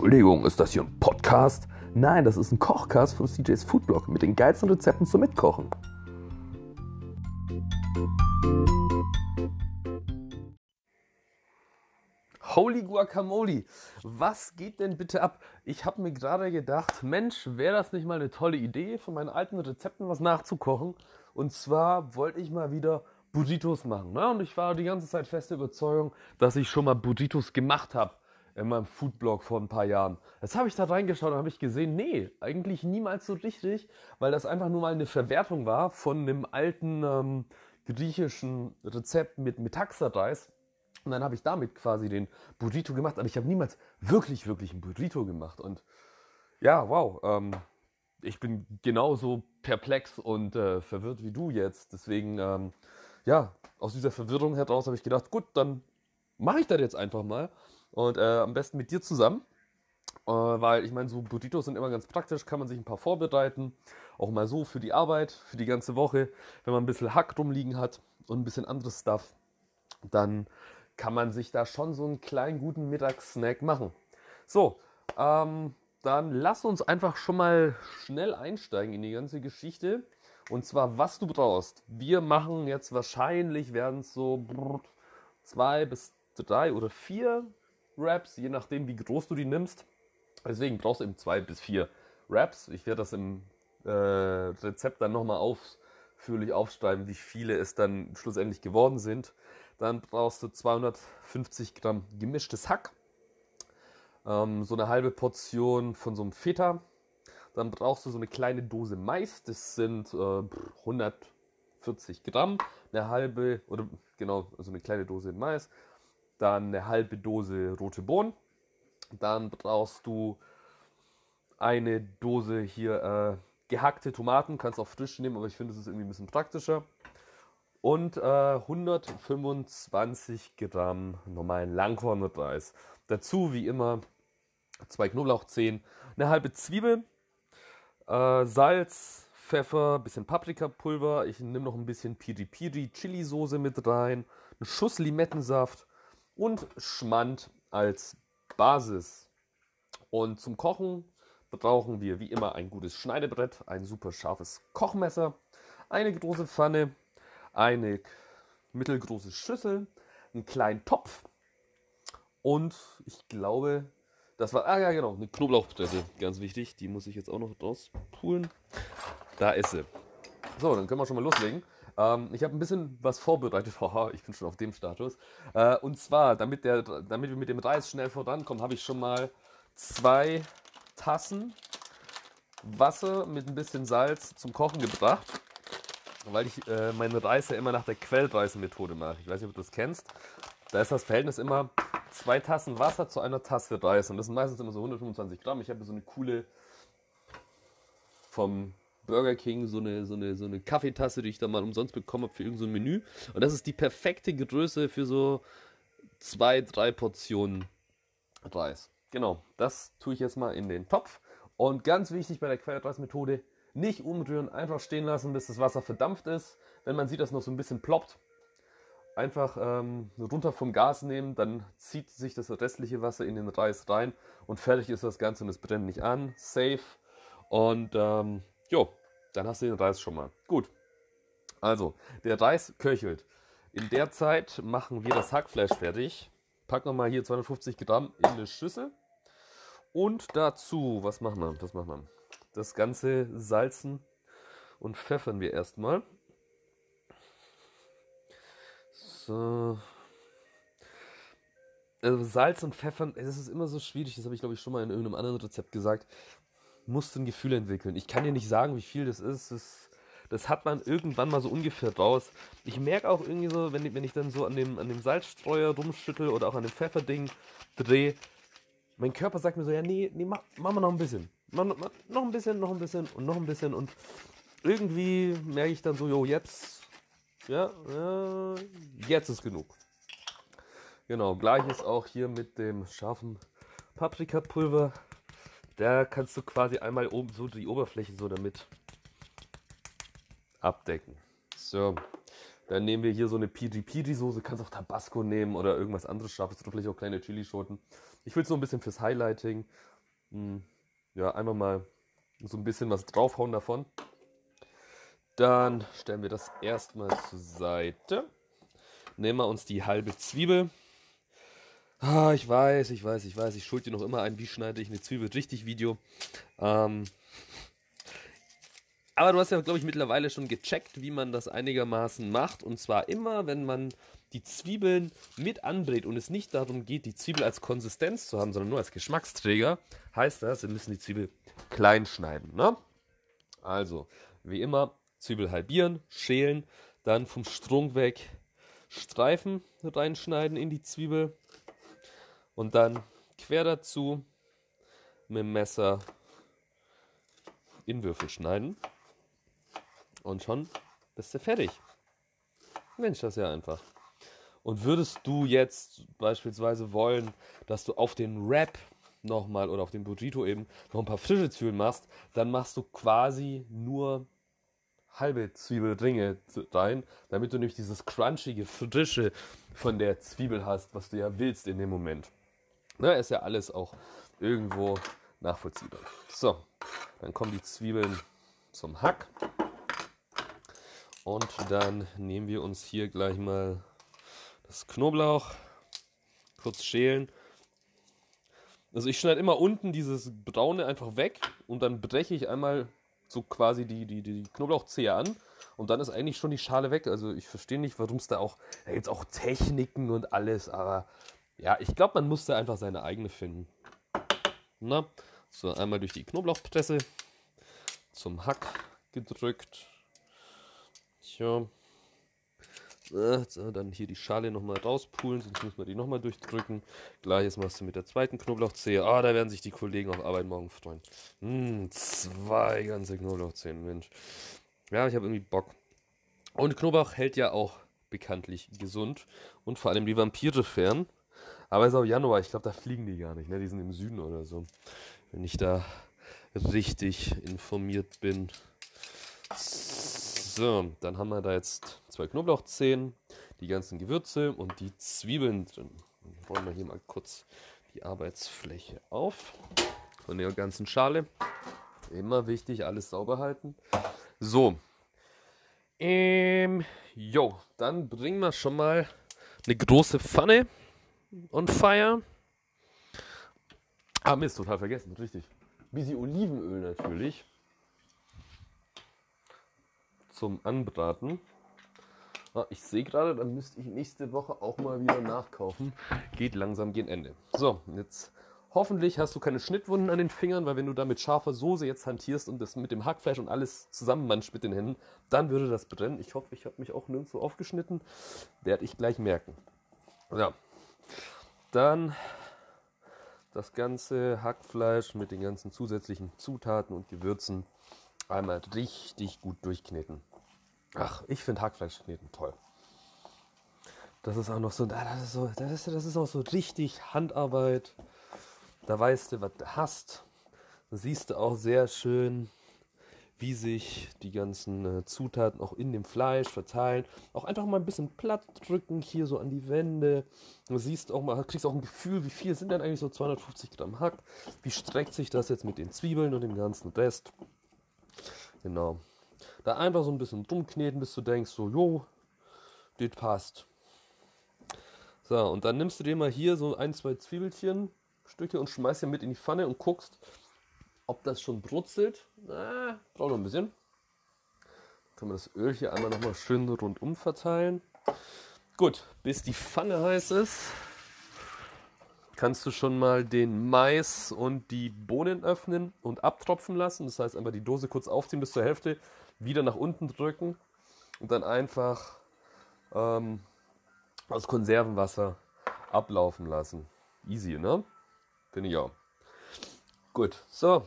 Entschuldigung, ist das hier ein Podcast? Nein, das ist ein Kochcast von CJ's Foodblog mit den geilsten Rezepten zum Mitkochen. Holy Guacamole, was geht denn bitte ab? Ich habe mir gerade gedacht, Mensch, wäre das nicht mal eine tolle Idee, von meinen alten Rezepten was nachzukochen? Und zwar wollte ich mal wieder Burritos machen. Ne? Und ich war die ganze Zeit feste Überzeugung, dass ich schon mal Burritos gemacht habe in meinem Foodblog vor ein paar Jahren. Jetzt habe ich da reingeschaut und habe ich gesehen, nee, eigentlich niemals so richtig, weil das einfach nur mal eine Verwertung war von einem alten ähm, griechischen Rezept mit Metaxa-Reis. Und dann habe ich damit quasi den Burrito gemacht, aber ich habe niemals wirklich, wirklich einen Burrito gemacht. Und ja, wow, ähm, ich bin genauso perplex und äh, verwirrt wie du jetzt. Deswegen, ähm, ja, aus dieser Verwirrung heraus habe ich gedacht, gut, dann mache ich das jetzt einfach mal. Und äh, am besten mit dir zusammen. Äh, weil ich meine, so Burritos sind immer ganz praktisch, kann man sich ein paar vorbereiten. Auch mal so für die Arbeit, für die ganze Woche. Wenn man ein bisschen Hack rumliegen hat und ein bisschen anderes Stuff, dann kann man sich da schon so einen kleinen guten Mittagssnack machen. So, ähm, dann lass uns einfach schon mal schnell einsteigen in die ganze Geschichte. Und zwar, was du brauchst. Wir machen jetzt wahrscheinlich, werden es so zwei bis drei oder vier Wraps, je nachdem, wie groß du die nimmst. Deswegen brauchst du eben zwei bis vier Wraps. Ich werde das im äh, Rezept dann nochmal ausführlich aufschreiben, wie viele es dann schlussendlich geworden sind. Dann brauchst du 250 Gramm gemischtes Hack, ähm, so eine halbe Portion von so einem Feta. Dann brauchst du so eine kleine Dose Mais, das sind äh, 140 Gramm, eine halbe, oder genau, also eine kleine Dose Mais. Dann eine halbe Dose rote Bohnen. Dann brauchst du eine Dose hier äh, gehackte Tomaten, kannst auch frisch nehmen, aber ich finde, es ist irgendwie ein bisschen praktischer und äh, 125 Gramm normalen Langkornreis. Dazu wie immer zwei Knoblauchzehen, eine halbe Zwiebel, äh, Salz, Pfeffer, bisschen Paprikapulver. Ich nehme noch ein bisschen Piri Piri Chili Soße mit rein, einen Schuss Limettensaft und Schmand als Basis. Und zum Kochen brauchen wir wie immer ein gutes Schneidebrett, ein super scharfes Kochmesser, eine große Pfanne, eine mittelgroße Schüssel, einen kleinen Topf und ich glaube, das war, ah ja genau, eine Knoblauchpresse, ganz wichtig, die muss ich jetzt auch noch rauspulen. Da ist sie. So, dann können wir schon mal loslegen. Ähm, ich habe ein bisschen was vorbereitet, haha, ich bin schon auf dem Status. Äh, und zwar, damit, der, damit wir mit dem Reis schnell vorankommen, habe ich schon mal zwei Tassen Wasser mit ein bisschen Salz zum Kochen gebracht weil ich äh, meine Reis ja immer nach der Quellreisenmethode mache. Ich weiß nicht, ob du das kennst. Da ist das Verhältnis immer zwei Tassen Wasser zu einer Tasse Reis. Und das sind meistens immer so 125 Gramm. Ich habe so eine coole vom Burger King, so eine, so eine, so eine Kaffeetasse, die ich da mal umsonst bekommen habe für irgendein so Menü. Und das ist die perfekte Größe für so zwei, drei Portionen Reis. Genau, das tue ich jetzt mal in den Topf. Und ganz wichtig bei der Quellreismethode, nicht umrühren, einfach stehen lassen, bis das Wasser verdampft ist. Wenn man sieht, dass noch so ein bisschen ploppt, einfach ähm, runter vom Gas nehmen, dann zieht sich das restliche Wasser in den Reis rein und fertig ist das Ganze und es brennt nicht an. Safe. Und ähm, jo, dann hast du den Reis schon mal. Gut. Also, der Reis köchelt. In der Zeit machen wir das Hackfleisch fertig. Packen wir mal hier 250 Gramm in eine Schüssel. Und dazu, was machen wir? Was machen wir? Das Ganze salzen und pfeffern wir erstmal. So. Also Salz und Pfeffern, es ist immer so schwierig, das habe ich glaube ich schon mal in irgendeinem anderen Rezept gesagt. Musst ein Gefühl entwickeln. Ich kann dir nicht sagen, wie viel das ist. Das, das hat man irgendwann mal so ungefähr raus. Ich merke auch irgendwie so, wenn ich, wenn ich dann so an dem, an dem Salzstreuer rumschüttel oder auch an dem Pfefferding drehe, mein Körper sagt mir so, ja, nee, nee, mach, mach mal noch ein bisschen. Mach, mach, noch ein bisschen, noch ein bisschen und noch ein bisschen. Und irgendwie merke ich dann so, jo, jetzt, ja, ja, jetzt ist genug. Genau, gleiches auch hier mit dem scharfen Paprikapulver. Da kannst du quasi einmal oben so die Oberfläche so damit abdecken. So, Dann nehmen wir hier so eine Piri-Piri-Soße. Kannst auch Tabasco nehmen oder irgendwas anderes scharfes. Oder vielleicht auch kleine Chilischoten. Ich will so ein bisschen fürs Highlighting. Hm, ja, einfach mal so ein bisschen was draufhauen davon. Dann stellen wir das erstmal zur Seite. Nehmen wir uns die halbe Zwiebel. Ah, ich weiß, ich weiß, ich weiß, ich schuld dir noch immer ein, wie schneide ich eine Zwiebel richtig Video. Ähm, aber du hast ja, glaube ich, mittlerweile schon gecheckt, wie man das einigermaßen macht. Und zwar immer, wenn man die Zwiebeln mit anbrät und es nicht darum geht, die Zwiebel als Konsistenz zu haben, sondern nur als Geschmacksträger, heißt das, wir müssen die Zwiebel klein schneiden. Ne? Also, wie immer, Zwiebel halbieren, schälen, dann vom Strunk weg Streifen reinschneiden in die Zwiebel und dann quer dazu mit dem Messer in Würfel schneiden. Und schon bist du fertig. Mensch, das ist ja einfach. Und würdest du jetzt beispielsweise wollen, dass du auf den Wrap nochmal oder auf den Burrito eben noch ein paar frische Zwiebeln machst, dann machst du quasi nur halbe Zwiebelringe rein, damit du nämlich dieses crunchige, frische von der Zwiebel hast, was du ja willst in dem Moment. Na, ist ja alles auch irgendwo nachvollziehbar. So, dann kommen die Zwiebeln zum Hack. Und dann nehmen wir uns hier gleich mal das Knoblauch kurz schälen. Also ich schneide immer unten dieses Braune einfach weg und dann breche ich einmal so quasi die, die, die Knoblauchzehe an und dann ist eigentlich schon die Schale weg. Also ich verstehe nicht, warum es da auch, da gibt es auch Techniken und alles, aber ja, ich glaube, man muss da einfach seine eigene finden. Na, so einmal durch die Knoblauchpresse zum Hack gedrückt. Tja. So, dann hier die Schale nochmal rauspulen, sonst muss man die nochmal durchdrücken. Gleiches machst du mit der zweiten Knoblauchzehe. Ah, da werden sich die Kollegen auf Arbeit morgen freuen. Hm, zwei ganze Knoblauchzehen, Mensch. Ja, ich habe irgendwie Bock. Und Knoblauch hält ja auch bekanntlich gesund und vor allem die Vampire fern. Aber es ist auch Januar, ich glaube, da fliegen die gar nicht, ne? Die sind im Süden oder so. Wenn ich da richtig informiert bin. So, dann haben wir da jetzt zwei Knoblauchzehen, die ganzen Gewürze und die Zwiebeln drin. Dann räumen wir hier mal kurz die Arbeitsfläche auf von der ganzen Schale. Immer wichtig, alles sauber halten. So. Ähm, jo, dann bringen wir schon mal eine große Pfanne on fire. Ah, Mist, total vergessen, richtig. Bisschen Olivenöl natürlich. Zum Anbraten. Ah, ich sehe gerade, dann müsste ich nächste Woche auch mal wieder nachkaufen. Geht langsam gegen Ende. So, jetzt hoffentlich hast du keine Schnittwunden an den Fingern, weil wenn du da mit scharfer Soße jetzt hantierst und das mit dem Hackfleisch und alles zusammenmanscht mit den Händen, dann würde das brennen. Ich hoffe, ich habe mich auch nirgendwo aufgeschnitten. Werde ich gleich merken. Ja, dann das ganze Hackfleisch mit den ganzen zusätzlichen Zutaten und Gewürzen einmal richtig gut durchkneten. Ach, ich finde Hackfleisch kneten toll. Das ist auch noch so, das ist so, das ist, das ist auch so richtig Handarbeit. Da weißt du, was du hast. Da siehst du auch sehr schön, wie sich die ganzen äh, Zutaten auch in dem Fleisch verteilen. Auch einfach mal ein bisschen platt drücken hier so an die Wände. Du siehst auch mal, kriegst auch ein Gefühl, wie viel sind denn eigentlich so 250 Gramm Hack? Wie streckt sich das jetzt mit den Zwiebeln und dem ganzen Rest? Genau. Da einfach so ein bisschen drum kneten, bis du denkst, so, jo, das passt. So, und dann nimmst du dir mal hier so ein, zwei Zwiebelchen, Stücke und schmeißt sie mit in die Pfanne und guckst, ob das schon brutzelt. Braucht noch ein bisschen. Können wir das Öl hier einmal nochmal schön rundum verteilen. Gut, bis die Pfanne heiß ist, kannst du schon mal den Mais und die Bohnen öffnen und abtropfen lassen. Das heißt, einfach die Dose kurz aufziehen bis zur Hälfte, wieder nach unten drücken und dann einfach ähm, das Konservenwasser ablaufen lassen. Easy, ne? Finde ich auch. Gut, so,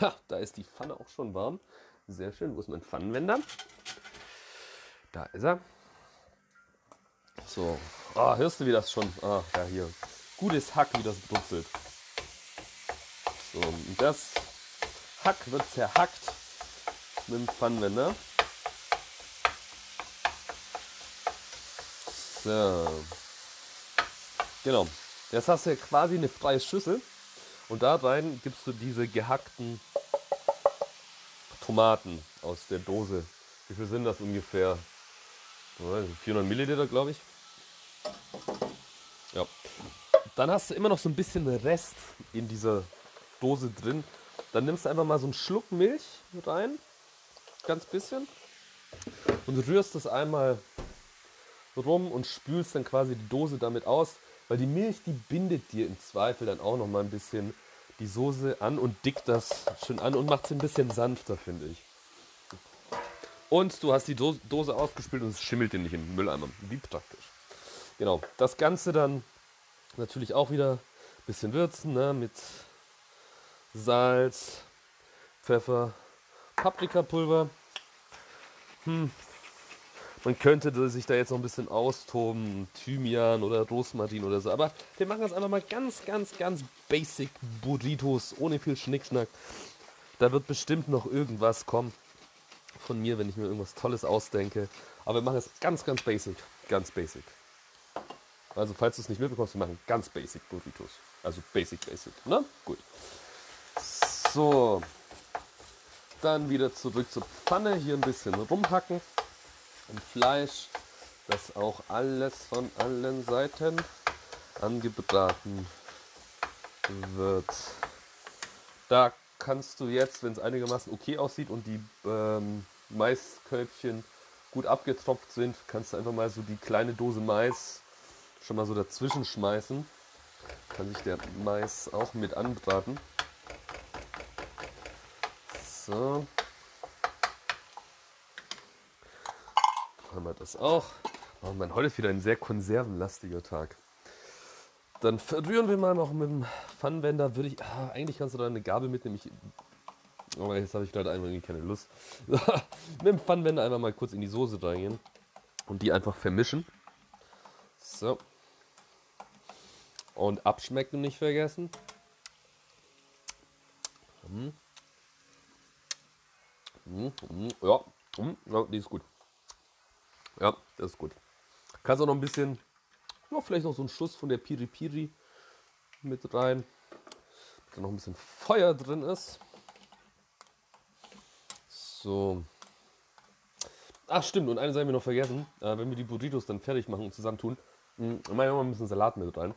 Ha, da ist die Pfanne auch schon warm. Sehr schön. Wo ist mein Pfannenwender? Da ist er. So. Ah, hörst du, wie das schon? Ah, ja, hier. Gutes Hack, wie das brutzelt. So, und das Hack wird zerhackt mit dem Pfannenwender. So. Genau. Jetzt hast du quasi eine freie Schüssel und da rein gibst du diese gehackten Tomaten aus der Dose. Wie viel sind das ungefähr? 400 Milliliter, glaube ich. Ja. Dann hast du immer noch so ein bisschen Rest in dieser Dose drin. Dann nimmst du einfach mal so einen Schluck Milch rein, ganz bisschen, und rührst das einmal rum und spülst dann quasi die Dose damit aus, weil die Milch, die bindet dir im Zweifel dann auch noch mal ein bisschen die Soße an und dickt das schön an und macht sie ein bisschen sanfter, finde ich. Und du hast die Dose ausgespült und es schimmelt dir nicht den Mülleimer. Wie praktisch. Genau, das Ganze dann natürlich auch wieder ein bisschen würzen ne, mit Salz, Pfeffer, Paprikapulver. Hm. Man könnte sich da jetzt noch ein bisschen austoben, Thymian oder Rosmarin oder so. Aber wir machen jetzt einfach mal ganz, ganz, ganz basic Burritos, ohne viel Schnickschnack. Da wird bestimmt noch irgendwas kommen von mir, wenn ich mir irgendwas Tolles ausdenke. Aber wir machen es ganz, ganz basic. Ganz basic. Also, falls du es nicht mitbekommst, wir machen ganz basic Burritos. Also basic, basic. Ne? Gut. So. Dann wieder zurück zur Pfanne. Hier ein bisschen rumhacken. Und Fleisch, das auch alles von allen Seiten angebraten wird. Da kannst du jetzt, wenn es einigermaßen okay aussieht und die ähm, Maiskölbchen gut abgetropft sind, kannst du einfach mal so die kleine Dose Mais schon mal so dazwischen schmeißen. Kann sich der Mais auch mit anbraten. So. Haben wir das auch. Oh man, heute ist wieder ein sehr konservenlastiger Tag. Dann verrühren wir mal noch mit dem Pfannenwender. Würde ich, ah, eigentlich kannst du da eine Gabel mitnehmen. Ich, aber jetzt habe ich gerade einfach keine Lust. mit dem Pfannenwender einfach mal kurz in die Soße reingehen und die einfach vermischen. So. Und abschmecken nicht vergessen. Hm. Hm, hm, ja. Hm, ja, die ist gut. Ja, das ist gut. Kannst auch noch ein bisschen, ja, vielleicht noch so einen Schuss von der Piri Piri mit rein. Da noch ein bisschen Feuer drin ist. So. Ach stimmt, und eine Sache wir noch vergessen. Äh, wenn wir die Burritos dann fertig machen und zusammen tun, hm, machen wir mal ein bisschen Salat mit rein.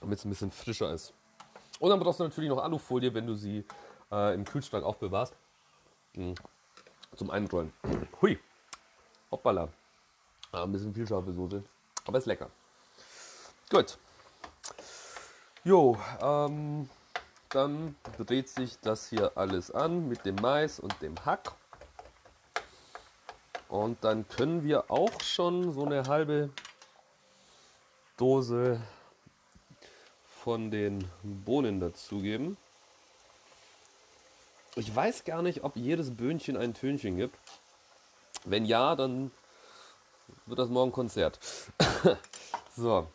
Damit es ein bisschen frischer ist. Und dann brauchst du natürlich noch Alufolie, wenn du sie äh, im Kühlschrank aufbewahrst. Mhm. Zum Einrollen. Hui. Hoppala. Ah, ein bisschen viel scharfe Soße. Aber ist lecker. Gut. Jo, ähm, dann dreht sich das hier alles an mit dem Mais und dem Hack. Und dann können wir auch schon so eine halbe Dose von den Bohnen dazugeben. Ich weiß gar nicht, ob jedes Böhnchen ein Tönchen gibt. Wenn ja, dann wird das morgen Konzert. so,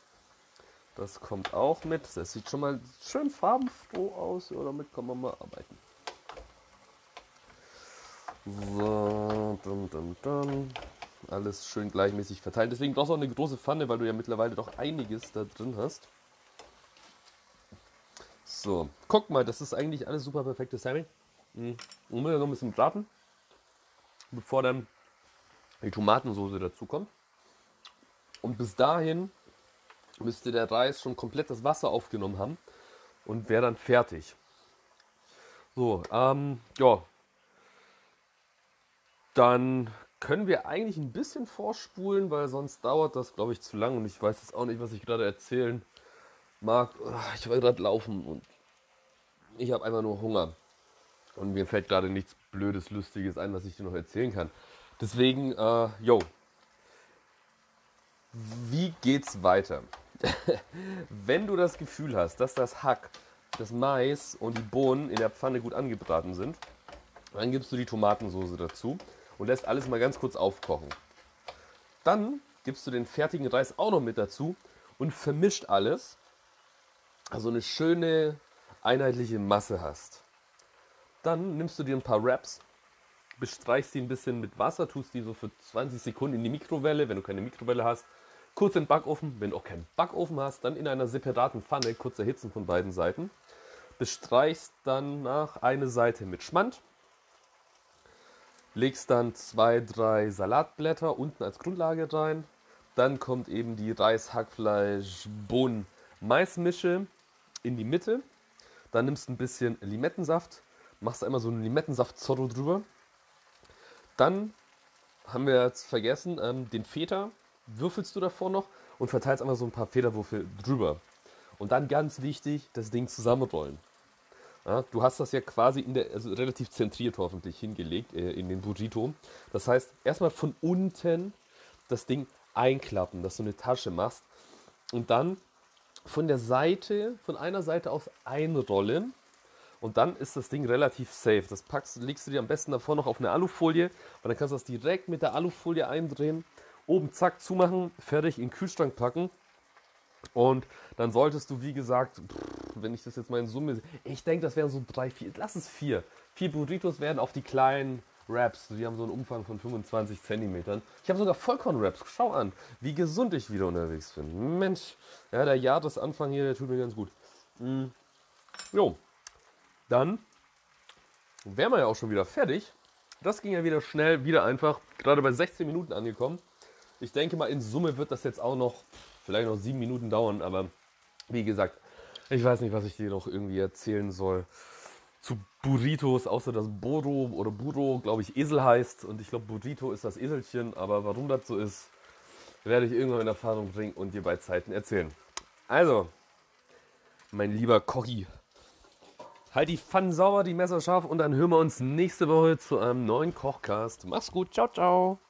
das kommt auch mit. Das sieht schon mal schön farbenfroh aus. Ja, damit kann man mal arbeiten. So, dum, dum, dum. alles schön gleichmäßig verteilt. Deswegen brauchst du auch eine große Pfanne, weil du ja mittlerweile doch einiges da drin hast. So, guck mal, das ist eigentlich alles super perfektes Timing. Mhm. Und wir noch ein bisschen braten, bevor dann die Tomatensoße dazu kommt. Und bis dahin müsste der Reis schon komplett das Wasser aufgenommen haben und wäre dann fertig. So, ähm, ja. Dann können wir eigentlich ein bisschen vorspulen, weil sonst dauert das, glaube ich, zu lang und ich weiß jetzt auch nicht, was ich gerade erzählen mag. Ich war gerade laufen und ich habe einfach nur Hunger. Und mir fällt gerade nichts Blödes, Lustiges ein, was ich dir noch erzählen kann. Deswegen, äh, yo. Wie geht's weiter? Wenn du das Gefühl hast, dass das Hack, das Mais und die Bohnen in der Pfanne gut angebraten sind, dann gibst du die Tomatensauce dazu und lässt alles mal ganz kurz aufkochen. Dann gibst du den fertigen Reis auch noch mit dazu und vermischt alles, also eine schöne einheitliche Masse hast. Dann nimmst du dir ein paar Wraps, bestreichst die ein bisschen mit Wasser, tust die so für 20 Sekunden in die Mikrowelle. Wenn du keine Mikrowelle hast, kurz in den Backofen. Wenn du auch keinen Backofen hast, dann in einer separaten Pfanne kurz erhitzen von beiden Seiten. Bestreichst dann nach eine Seite mit Schmand. Legst dann zwei, drei Salatblätter unten als Grundlage rein. Dann kommt eben die Reis, Hackfleisch, Bohnen, Maismische in die Mitte. Dann nimmst du ein bisschen Limettensaft, machst einmal so einen Limettensaft-Zorro drüber. Dann haben wir jetzt vergessen, ähm, den Feta würfelst du davor noch und verteilst einfach so ein paar Federwürfel drüber. Und dann ganz wichtig, das Ding zusammenrollen. Ja, du hast das ja quasi in der, also relativ zentriert hoffentlich hingelegt äh, in den Burrito. Das heißt, erstmal von unten das Ding einklappen, dass du eine Tasche machst und dann von der Seite, von einer Seite aus einrollen und dann ist das Ding relativ safe. Das packst, legst du dir am besten davor noch auf eine Alufolie, weil dann kannst du das direkt mit der Alufolie eindrehen, oben zack zumachen, fertig in den Kühlschrank packen und dann solltest du, wie gesagt, wenn ich das jetzt mal in Summe, ich denke, das wären so drei, vier, lass es vier. Vier Burritos werden auf die kleinen Wraps. Die haben so einen Umfang von 25 Zentimetern. Ich habe sogar Vollkorn-Wraps. Schau an, wie gesund ich wieder unterwegs bin. Mensch, ja, der Jahresanfang hier, der tut mir ganz gut. Mm. Jo, dann wären wir ja auch schon wieder fertig. Das ging ja wieder schnell, wieder einfach. Gerade bei 16 Minuten angekommen. Ich denke mal, in Summe wird das jetzt auch noch vielleicht noch sieben Minuten dauern, aber wie gesagt, ich weiß nicht, was ich dir noch irgendwie erzählen soll zu Burritos, außer dass Boro oder Buro, glaube ich, Esel heißt. Und ich glaube, Burrito ist das Eselchen. Aber warum das so ist, werde ich irgendwann in Erfahrung bringen und dir bei Zeiten erzählen. Also, mein lieber Kochi, halt die Pfannen sauber, die Messer scharf und dann hören wir uns nächste Woche zu einem neuen Kochcast. Mach's gut, ciao, ciao.